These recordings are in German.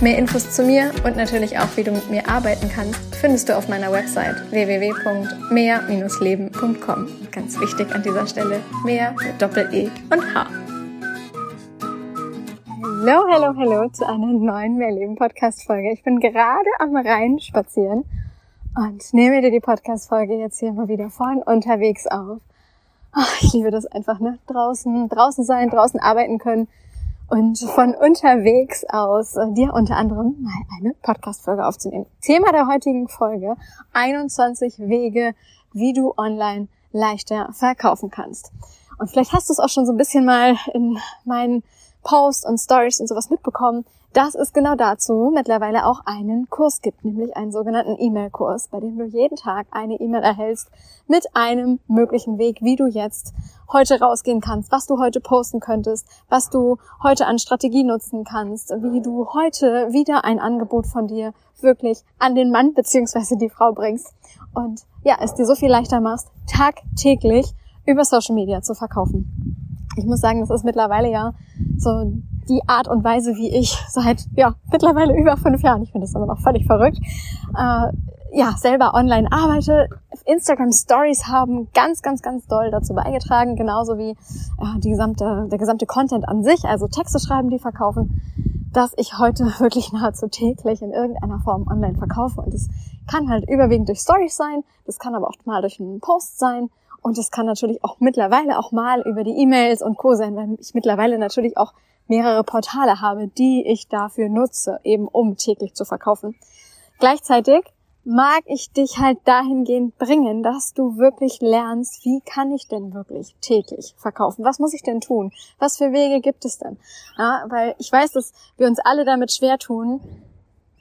Mehr Infos zu mir und natürlich auch, wie du mit mir arbeiten kannst, findest du auf meiner Website www.mehr-leben.com. Ganz wichtig an dieser Stelle, mehr mit Doppel-E und H. Hallo, hallo, hallo zu einer neuen Mehrleben Podcast Folge. Ich bin gerade am Rhein spazieren und nehme dir die Podcast Folge jetzt hier mal wieder vorhin unterwegs auf. Ach, ich liebe das einfach, ne? Draußen, draußen sein, draußen arbeiten können und von unterwegs aus äh, dir unter anderem mal eine Podcast-Folge aufzunehmen. Thema der heutigen Folge, 21 Wege, wie du online leichter verkaufen kannst. Und vielleicht hast du es auch schon so ein bisschen mal in meinen Posts und Stories und sowas mitbekommen, dass es genau dazu mittlerweile auch einen Kurs gibt, nämlich einen sogenannten E-Mail-Kurs, bei dem du jeden Tag eine E-Mail erhältst mit einem möglichen Weg, wie du jetzt heute rausgehen kannst, was du heute posten könntest, was du heute an Strategie nutzen kannst, wie du heute wieder ein Angebot von dir wirklich an den Mann beziehungsweise die Frau bringst und ja, es dir so viel leichter machst, tagtäglich über Social Media zu verkaufen. Ich muss sagen, das ist mittlerweile ja so die Art und Weise, wie ich seit ja mittlerweile über fünf Jahren, ich finde das immer noch völlig verrückt, äh, ja selber online arbeite. Instagram Stories haben ganz, ganz, ganz doll dazu beigetragen, genauso wie äh, die gesamte, der gesamte Content an sich, also Texte schreiben, die verkaufen, dass ich heute wirklich nahezu täglich in irgendeiner Form online verkaufe. Und das kann halt überwiegend durch Stories sein, das kann aber auch mal durch einen Post sein und das kann natürlich auch mittlerweile auch mal über die E-Mails und Co. sein, weil ich mittlerweile natürlich auch mehrere Portale habe, die ich dafür nutze, eben um täglich zu verkaufen. Gleichzeitig mag ich dich halt dahingehend bringen, dass du wirklich lernst, wie kann ich denn wirklich täglich verkaufen? Was muss ich denn tun? Was für Wege gibt es denn? Ja, weil ich weiß, dass wir uns alle damit schwer tun,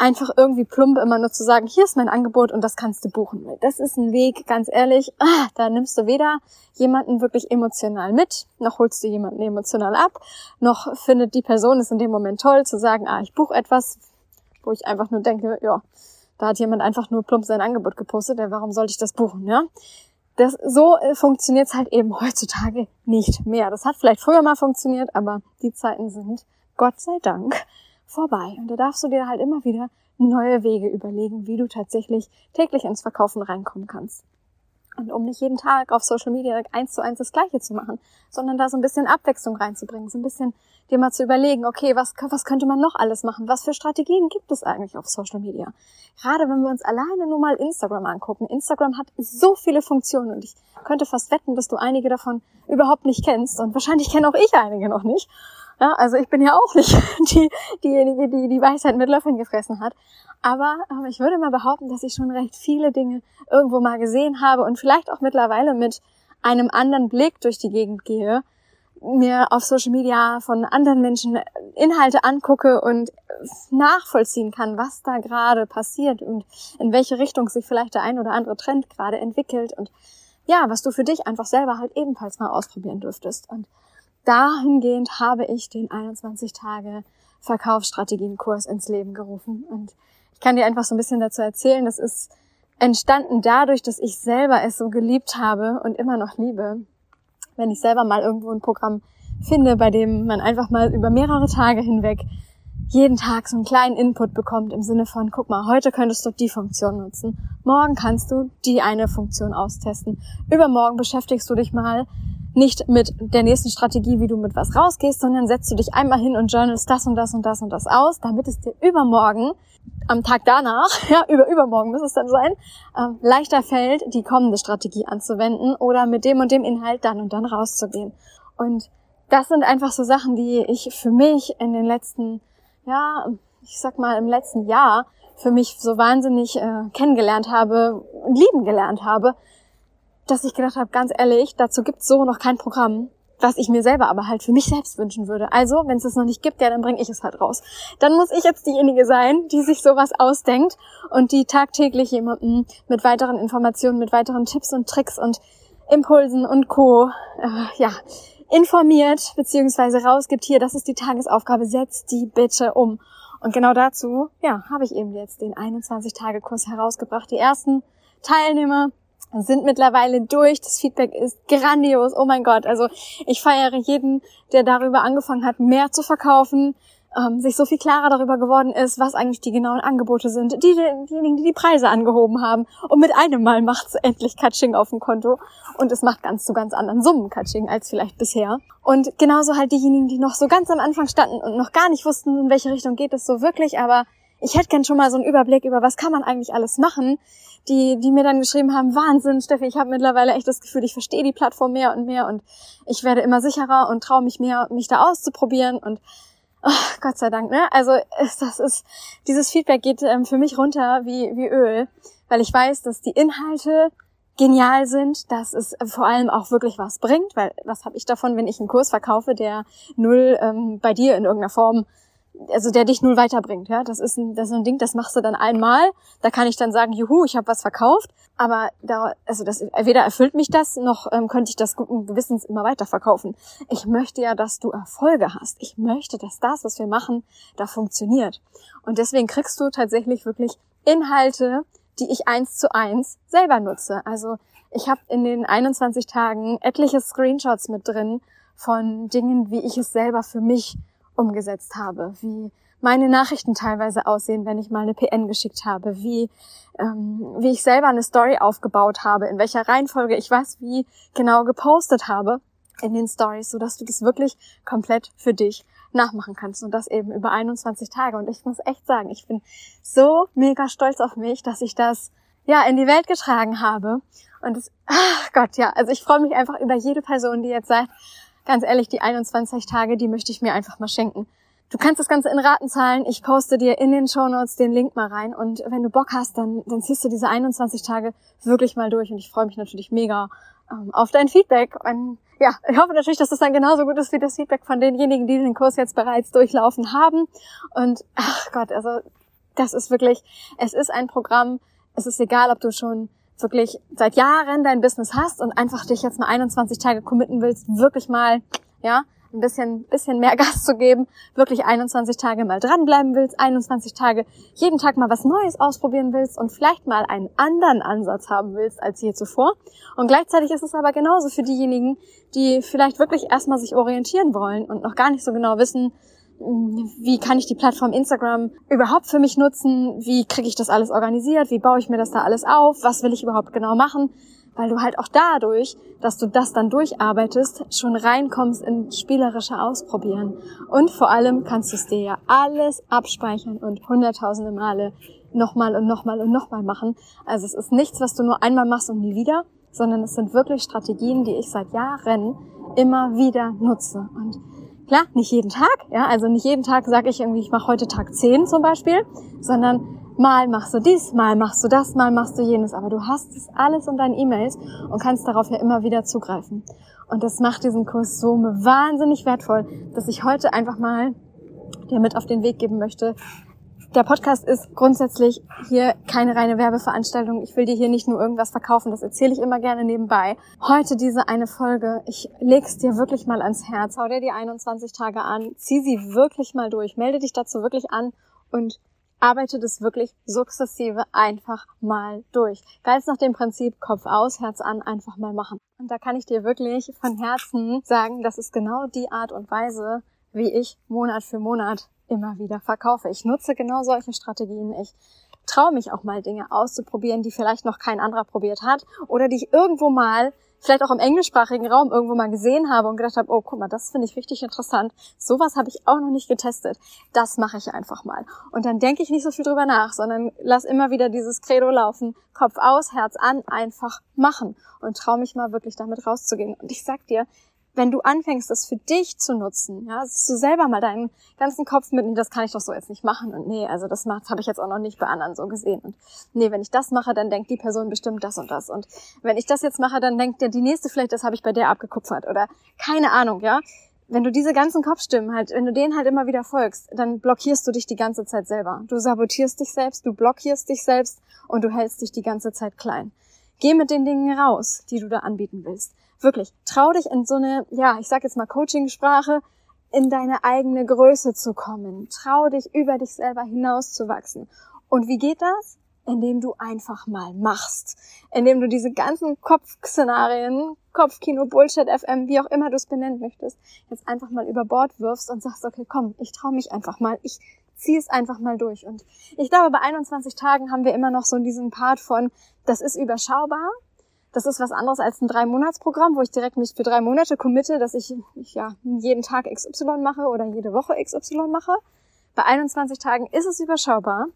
einfach irgendwie plump immer nur zu sagen, hier ist mein Angebot und das kannst du buchen. Das ist ein Weg, ganz ehrlich, ah, da nimmst du weder jemanden wirklich emotional mit, noch holst du jemanden emotional ab, noch findet die Person es in dem Moment toll zu sagen, ah, ich buche etwas, wo ich einfach nur denke, ja, da hat jemand einfach nur plump sein Angebot gepostet, ja, warum sollte ich das buchen, ja? Das, so äh, funktioniert es halt eben heutzutage nicht mehr. Das hat vielleicht früher mal funktioniert, aber die Zeiten sind, Gott sei Dank, vorbei. Und da darfst du dir halt immer wieder neue Wege überlegen, wie du tatsächlich täglich ins Verkaufen reinkommen kannst. Und um nicht jeden Tag auf Social Media eins zu eins das Gleiche zu machen, sondern da so ein bisschen Abwechslung reinzubringen, so ein bisschen dir mal zu überlegen, okay, was, was könnte man noch alles machen? Was für Strategien gibt es eigentlich auf Social Media? Gerade wenn wir uns alleine nur mal Instagram angucken. Instagram hat so viele Funktionen und ich könnte fast wetten, dass du einige davon überhaupt nicht kennst und wahrscheinlich kenne auch ich einige noch nicht. Ja, also ich bin ja auch nicht die, diejenige, die die Weisheit mit Löffeln gefressen hat. Aber ähm, ich würde mal behaupten, dass ich schon recht viele Dinge irgendwo mal gesehen habe und vielleicht auch mittlerweile mit einem anderen Blick durch die Gegend gehe, mir auf Social Media von anderen Menschen Inhalte angucke und nachvollziehen kann, was da gerade passiert und in welche Richtung sich vielleicht der ein oder andere Trend gerade entwickelt und ja, was du für dich einfach selber halt ebenfalls mal ausprobieren dürftest. Und dahingehend habe ich den 21 Tage Verkaufsstrategienkurs ins Leben gerufen. Und ich kann dir einfach so ein bisschen dazu erzählen, das ist entstanden dadurch, dass ich selber es so geliebt habe und immer noch liebe. Wenn ich selber mal irgendwo ein Programm finde, bei dem man einfach mal über mehrere Tage hinweg jeden Tag so einen kleinen Input bekommt im Sinne von, guck mal, heute könntest du die Funktion nutzen, morgen kannst du die eine Funktion austesten, übermorgen beschäftigst du dich mal nicht mit der nächsten Strategie, wie du mit was rausgehst, sondern setzt du dich einmal hin und journalst das und das und das und das aus, damit es dir übermorgen, am Tag danach, ja, über übermorgen muss es dann sein, äh, leichter fällt, die kommende Strategie anzuwenden oder mit dem und dem Inhalt dann und dann rauszugehen. Und das sind einfach so Sachen, die ich für mich in den letzten, ja, ich sag mal im letzten Jahr für mich so wahnsinnig äh, kennengelernt habe lieben gelernt habe, dass ich gedacht habe, ganz ehrlich, dazu gibt's so noch kein Programm, was ich mir selber aber halt für mich selbst wünschen würde. Also, wenn es es noch nicht gibt, ja, dann bringe ich es halt raus. Dann muss ich jetzt diejenige sein, die sich sowas ausdenkt und die tagtäglich jemanden mit weiteren Informationen, mit weiteren Tipps und Tricks und Impulsen und Co. Äh, ja, informiert beziehungsweise rausgibt hier, das ist die Tagesaufgabe, setzt die bitte um. Und genau dazu, ja, habe ich eben jetzt den 21-Tage-Kurs herausgebracht. Die ersten Teilnehmer sind mittlerweile durch. Das Feedback ist grandios. Oh mein Gott. Also ich feiere jeden, der darüber angefangen hat, mehr zu verkaufen, ähm, sich so viel klarer darüber geworden ist, was eigentlich die genauen Angebote sind, die, diejenigen, die die Preise angehoben haben. Und mit einem Mal macht's endlich Catching auf dem Konto. Und es macht ganz zu ganz anderen Summen Catching als vielleicht bisher. Und genauso halt diejenigen, die noch so ganz am Anfang standen und noch gar nicht wussten, in welche Richtung geht es so wirklich, aber ich hätte gern schon mal so einen Überblick über, was kann man eigentlich alles machen, die, die mir dann geschrieben haben, Wahnsinn, Steffi, ich habe mittlerweile echt das Gefühl, ich verstehe die Plattform mehr und mehr und ich werde immer sicherer und traue mich mehr, mich da auszuprobieren und oh, Gott sei Dank, ne? Also das ist, dieses Feedback geht ähm, für mich runter wie, wie Öl, weil ich weiß, dass die Inhalte genial sind, dass es vor allem auch wirklich was bringt, weil was habe ich davon, wenn ich einen Kurs verkaufe, der null ähm, bei dir in irgendeiner Form also der dich null weiterbringt, ja. Das ist ein, das ist ein Ding, das machst du dann einmal. Da kann ich dann sagen, juhu, ich habe was verkauft. Aber da, also das weder erfüllt mich das, noch ähm, könnte ich das guten Gewissens immer weiter verkaufen. Ich möchte ja, dass du Erfolge hast. Ich möchte, dass das, was wir machen, da funktioniert. Und deswegen kriegst du tatsächlich wirklich Inhalte, die ich eins zu eins selber nutze. Also ich habe in den 21 Tagen etliche Screenshots mit drin von Dingen, wie ich es selber für mich umgesetzt habe, wie meine Nachrichten teilweise aussehen, wenn ich mal eine PN geschickt habe, wie, ähm, wie ich selber eine Story aufgebaut habe, in welcher Reihenfolge ich was wie genau gepostet habe in den Stories, so dass du das wirklich komplett für dich nachmachen kannst und das eben über 21 Tage. Und ich muss echt sagen, ich bin so mega stolz auf mich, dass ich das ja in die Welt getragen habe. Und es, ach Gott, ja, also ich freue mich einfach über jede Person, die jetzt sagt, ganz ehrlich, die 21 Tage, die möchte ich mir einfach mal schenken. Du kannst das Ganze in Raten zahlen. Ich poste dir in den Show Notes den Link mal rein. Und wenn du Bock hast, dann, dann ziehst du diese 21 Tage wirklich mal durch. Und ich freue mich natürlich mega ähm, auf dein Feedback. Und ja, ich hoffe natürlich, dass das dann genauso gut ist wie das Feedback von denjenigen, die den Kurs jetzt bereits durchlaufen haben. Und ach Gott, also das ist wirklich, es ist ein Programm. Es ist egal, ob du schon wirklich seit Jahren dein Business hast und einfach dich jetzt mal 21 Tage committen willst, wirklich mal, ja, ein bisschen, bisschen mehr Gas zu geben, wirklich 21 Tage mal dranbleiben willst, 21 Tage jeden Tag mal was Neues ausprobieren willst und vielleicht mal einen anderen Ansatz haben willst als je zuvor. Und gleichzeitig ist es aber genauso für diejenigen, die vielleicht wirklich erstmal sich orientieren wollen und noch gar nicht so genau wissen, wie kann ich die Plattform Instagram überhaupt für mich nutzen, wie kriege ich das alles organisiert, wie baue ich mir das da alles auf, was will ich überhaupt genau machen, weil du halt auch dadurch, dass du das dann durcharbeitest, schon reinkommst in spielerische Ausprobieren. Und vor allem kannst du es dir ja alles abspeichern und hunderttausende Male nochmal und nochmal und nochmal machen. Also es ist nichts, was du nur einmal machst und nie wieder, sondern es sind wirklich Strategien, die ich seit Jahren immer wieder nutze. Und Klar, nicht jeden Tag, ja, also nicht jeden Tag sage ich irgendwie, ich mache heute Tag 10 zum Beispiel, sondern mal machst du dies, mal machst du das, mal machst du jenes, aber du hast es alles in deinen E-Mails und kannst darauf ja immer wieder zugreifen. Und das macht diesen Kurs so wahnsinnig wertvoll, dass ich heute einfach mal dir mit auf den Weg geben möchte, der Podcast ist grundsätzlich hier keine reine Werbeveranstaltung. Ich will dir hier nicht nur irgendwas verkaufen, das erzähle ich immer gerne nebenbei. Heute diese eine Folge, ich leg's dir wirklich mal ans Herz. Hau dir die 21 Tage an, zieh sie wirklich mal durch, melde dich dazu wirklich an und arbeite das wirklich sukzessive einfach mal durch. Ganz nach dem Prinzip Kopf aus, Herz an, einfach mal machen. Und da kann ich dir wirklich von Herzen sagen, das ist genau die Art und Weise, wie ich Monat für Monat immer wieder verkaufe. Ich nutze genau solche Strategien. Ich traue mich auch mal Dinge auszuprobieren, die vielleicht noch kein anderer probiert hat oder die ich irgendwo mal, vielleicht auch im englischsprachigen Raum irgendwo mal gesehen habe und gedacht habe, oh, guck mal, das finde ich richtig interessant. Sowas habe ich auch noch nicht getestet. Das mache ich einfach mal. Und dann denke ich nicht so viel drüber nach, sondern lass immer wieder dieses Credo laufen. Kopf aus, Herz an, einfach machen und traue mich mal wirklich damit rauszugehen. Und ich sag dir, wenn du anfängst, das für dich zu nutzen, ja, dass du selber mal deinen ganzen Kopf mit, nee, das kann ich doch so jetzt nicht machen und nee, also das macht, habe ich jetzt auch noch nicht bei anderen so gesehen und nee, wenn ich das mache, dann denkt die Person bestimmt das und das und wenn ich das jetzt mache, dann denkt der die nächste vielleicht, das habe ich bei der abgekupfert oder keine Ahnung, ja. Wenn du diese ganzen Kopfstimmen halt, wenn du denen halt immer wieder folgst, dann blockierst du dich die ganze Zeit selber. Du sabotierst dich selbst, du blockierst dich selbst und du hältst dich die ganze Zeit klein. Geh mit den Dingen raus, die du da anbieten willst. Wirklich, trau dich in so eine, ja, ich sag jetzt mal Coaching-Sprache, in deine eigene Größe zu kommen. Trau dich, über dich selber hinauszuwachsen. Und wie geht das? Indem du einfach mal machst. Indem du diese ganzen Kopfszenarien, Kopfkino, Bullshit, FM, wie auch immer du es benennen möchtest, jetzt einfach mal über Bord wirfst und sagst, okay, komm, ich trau mich einfach mal. Ich zieh es einfach mal durch. Und ich glaube, bei 21 Tagen haben wir immer noch so diesen Part von, das ist überschaubar, das ist was anderes als ein Drei-Monats-Programm, wo ich direkt mich für drei Monate committe, dass ich, ich ja jeden Tag XY mache oder jede Woche XY mache. Bei 21 Tagen ist es überschaubar.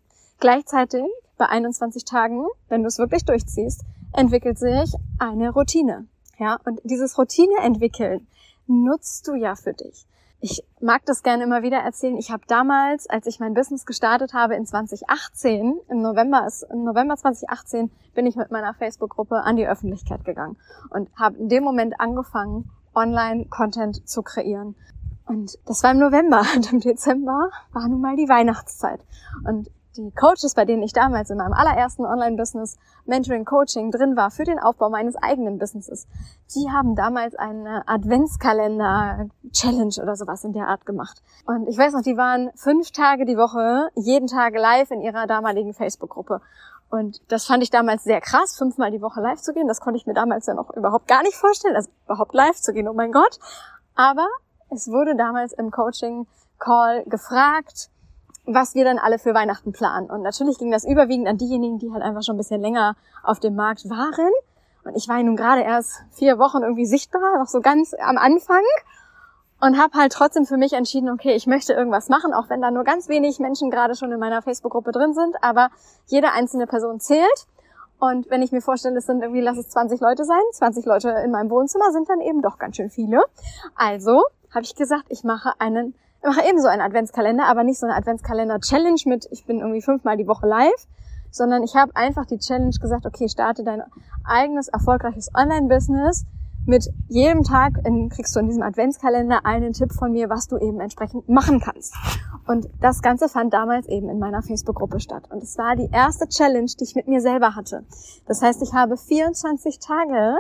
Gleichzeitig bei 21 Tagen, wenn du es wirklich durchziehst, entwickelt sich eine Routine. Ja, und dieses Routine entwickeln nutzt du ja für dich. Ich mag das gerne immer wieder erzählen. Ich habe damals, als ich mein Business gestartet habe in 2018, im November, im November 2018, bin ich mit meiner Facebook-Gruppe an die Öffentlichkeit gegangen und habe in dem Moment angefangen, Online-Content zu kreieren. Und das war im November und im Dezember war nun mal die Weihnachtszeit. Und die Coaches, bei denen ich damals in meinem allerersten Online-Business Mentoring Coaching drin war für den Aufbau meines eigenen Businesses, die haben damals eine Adventskalender-Challenge oder sowas in der Art gemacht. Und ich weiß noch, die waren fünf Tage die Woche, jeden Tag live in ihrer damaligen Facebook-Gruppe. Und das fand ich damals sehr krass, fünfmal die Woche live zu gehen. Das konnte ich mir damals ja noch überhaupt gar nicht vorstellen, also überhaupt live zu gehen, oh mein Gott. Aber es wurde damals im Coaching-Call gefragt, was wir dann alle für Weihnachten planen. Und natürlich ging das überwiegend an diejenigen, die halt einfach schon ein bisschen länger auf dem Markt waren. Und ich war nun gerade erst vier Wochen irgendwie sichtbar, noch so ganz am Anfang. Und habe halt trotzdem für mich entschieden, okay, ich möchte irgendwas machen, auch wenn da nur ganz wenig Menschen gerade schon in meiner Facebook-Gruppe drin sind. Aber jede einzelne Person zählt. Und wenn ich mir vorstelle, es sind irgendwie, lass es 20 Leute sein, 20 Leute in meinem Wohnzimmer sind dann eben doch ganz schön viele. Also habe ich gesagt, ich mache einen ich mache ebenso einen Adventskalender, aber nicht so eine Adventskalender-Challenge mit, ich bin irgendwie fünfmal die Woche live, sondern ich habe einfach die Challenge gesagt, okay, starte dein eigenes erfolgreiches Online-Business. Mit jedem Tag in, kriegst du in diesem Adventskalender einen Tipp von mir, was du eben entsprechend machen kannst. Und das Ganze fand damals eben in meiner Facebook-Gruppe statt. Und es war die erste Challenge, die ich mit mir selber hatte. Das heißt, ich habe 24 Tage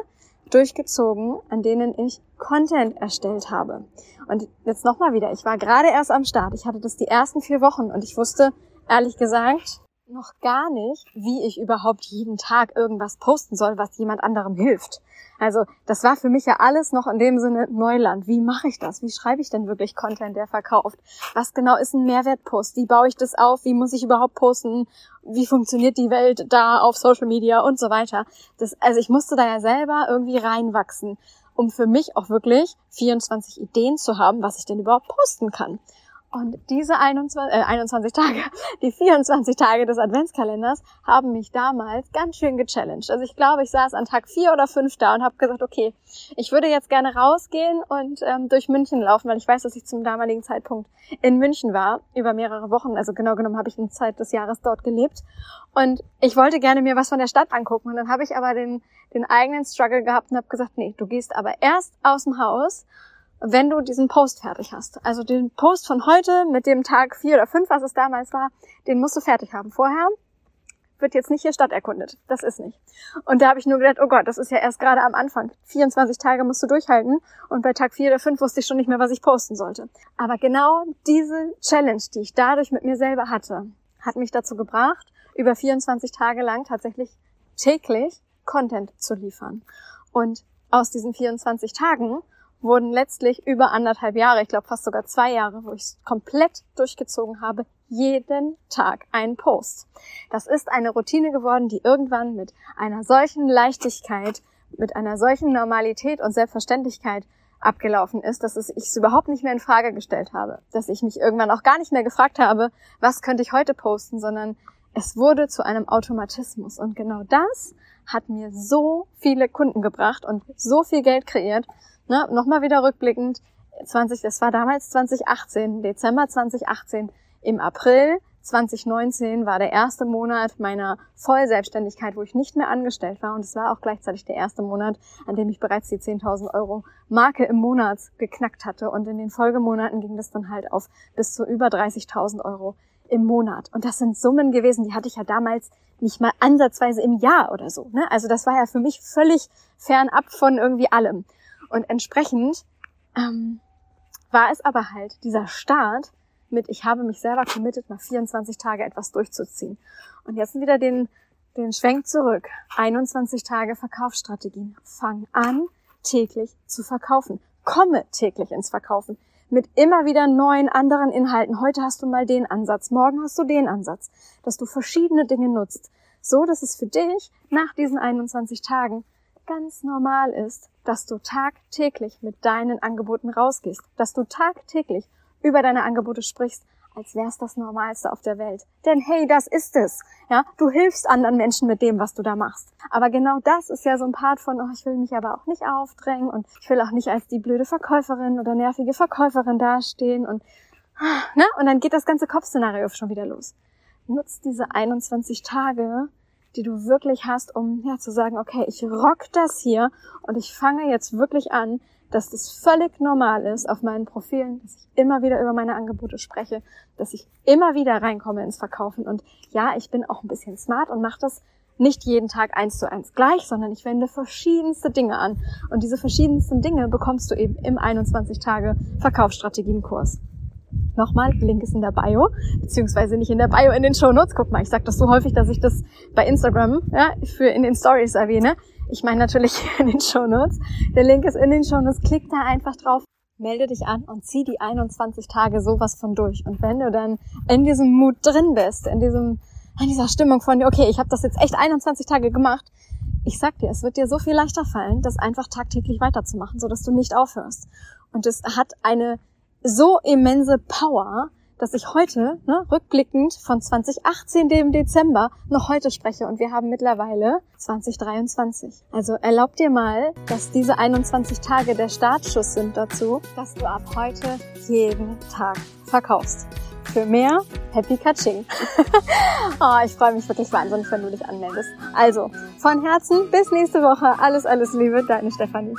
durchgezogen, an denen ich Content erstellt habe. Und jetzt nochmal wieder, ich war gerade erst am Start. Ich hatte das die ersten vier Wochen und ich wusste, ehrlich gesagt, noch gar nicht, wie ich überhaupt jeden Tag irgendwas posten soll, was jemand anderem hilft. Also das war für mich ja alles noch in dem Sinne Neuland. Wie mache ich das? Wie schreibe ich denn wirklich Content, der verkauft? Was genau ist ein Mehrwertpost? Wie baue ich das auf? Wie muss ich überhaupt posten? Wie funktioniert die Welt da auf Social Media und so weiter? Das, also ich musste da ja selber irgendwie reinwachsen, um für mich auch wirklich 24 Ideen zu haben, was ich denn überhaupt posten kann. Und diese 21, äh, 21 Tage, die 24 Tage des Adventskalenders haben mich damals ganz schön gechallenged. Also ich glaube, ich saß an Tag vier oder fünf da und habe gesagt, okay, ich würde jetzt gerne rausgehen und ähm, durch München laufen, weil ich weiß, dass ich zum damaligen Zeitpunkt in München war, über mehrere Wochen. Also genau genommen habe ich in Zeit des Jahres dort gelebt. Und ich wollte gerne mir was von der Stadt angucken. Und dann habe ich aber den, den eigenen Struggle gehabt und habe gesagt, nee, du gehst aber erst aus dem Haus wenn du diesen Post fertig hast. Also den Post von heute mit dem Tag vier oder fünf, was es damals war, den musst du fertig haben. Vorher wird jetzt nicht hier Stadt erkundet. Das ist nicht. Und da habe ich nur gedacht, oh Gott, das ist ja erst gerade am Anfang. 24 Tage musst du durchhalten und bei Tag vier oder fünf wusste ich schon nicht mehr, was ich posten sollte. Aber genau diese Challenge, die ich dadurch mit mir selber hatte, hat mich dazu gebracht, über 24 Tage lang tatsächlich täglich Content zu liefern. Und aus diesen 24 Tagen wurden letztlich über anderthalb Jahre, ich glaube fast sogar zwei Jahre, wo ich es komplett durchgezogen habe, jeden Tag einen Post. Das ist eine Routine geworden, die irgendwann mit einer solchen Leichtigkeit, mit einer solchen Normalität und Selbstverständlichkeit abgelaufen ist, dass ich es überhaupt nicht mehr in Frage gestellt habe, dass ich mich irgendwann auch gar nicht mehr gefragt habe, was könnte ich heute posten, sondern es wurde zu einem Automatismus und genau das hat mir so viele Kunden gebracht und so viel Geld kreiert, Ne, Nochmal wieder rückblickend, 20, das war damals 2018, Dezember 2018, im April 2019 war der erste Monat meiner Vollselbstständigkeit, wo ich nicht mehr angestellt war. Und es war auch gleichzeitig der erste Monat, an dem ich bereits die 10.000 Euro Marke im Monat geknackt hatte. Und in den Folgemonaten ging das dann halt auf bis zu über 30.000 Euro im Monat. Und das sind Summen gewesen, die hatte ich ja damals nicht mal ansatzweise im Jahr oder so. Ne? Also das war ja für mich völlig fernab von irgendwie allem. Und entsprechend ähm, war es aber halt dieser Start mit, ich habe mich selber committed, mal 24 Tage etwas durchzuziehen. Und jetzt wieder den, den Schwenk zurück. 21 Tage Verkaufsstrategien. Fang an, täglich zu verkaufen. Komme täglich ins Verkaufen. Mit immer wieder neuen anderen Inhalten. Heute hast du mal den Ansatz, morgen hast du den Ansatz. Dass du verschiedene Dinge nutzt. So, dass es für dich nach diesen 21 Tagen ganz normal ist, dass du tagtäglich mit deinen Angeboten rausgehst. Dass du tagtäglich über deine Angebote sprichst, als wär's das Normalste auf der Welt. Denn hey, das ist es. Ja, du hilfst anderen Menschen mit dem, was du da machst. Aber genau das ist ja so ein Part von, oh, ich will mich aber auch nicht aufdrängen und ich will auch nicht als die blöde Verkäuferin oder nervige Verkäuferin dastehen und, ne? Und dann geht das ganze Kopfszenario schon wieder los. Nutz diese 21 Tage, die du wirklich hast, um ja zu sagen, okay, ich rock das hier und ich fange jetzt wirklich an, dass das völlig normal ist auf meinen Profilen, dass ich immer wieder über meine Angebote spreche, dass ich immer wieder reinkomme ins Verkaufen. Und ja, ich bin auch ein bisschen smart und mache das nicht jeden Tag eins zu eins gleich, sondern ich wende verschiedenste Dinge an. Und diese verschiedensten Dinge bekommst du eben im 21 Tage Verkaufsstrategienkurs. Nochmal, Link ist in der Bio, beziehungsweise nicht in der Bio, in den Show Notes. Guck mal, ich sage das so häufig, dass ich das bei Instagram ja, für in den Stories erwähne. Ich meine natürlich in den Shownotes. Der Link ist in den Shownotes. Klick da einfach drauf, melde dich an und zieh die 21 Tage sowas von durch. Und wenn du dann in diesem Mut drin bist, in diesem, in dieser Stimmung von, okay, ich habe das jetzt echt 21 Tage gemacht, ich sag dir, es wird dir so viel leichter fallen, das einfach tagtäglich weiterzumachen, so dass du nicht aufhörst. Und es hat eine so immense Power, dass ich heute, ne, rückblickend von 2018, dem Dezember, noch heute spreche und wir haben mittlerweile 2023. Also erlaub dir mal, dass diese 21 Tage der Startschuss sind dazu, dass du ab heute jeden Tag verkaufst. Für mehr Happy Catching. oh, ich freue mich wirklich wahnsinnig, wenn du dich anmeldest. Also, von Herzen bis nächste Woche. Alles, alles Liebe, deine Stefanie.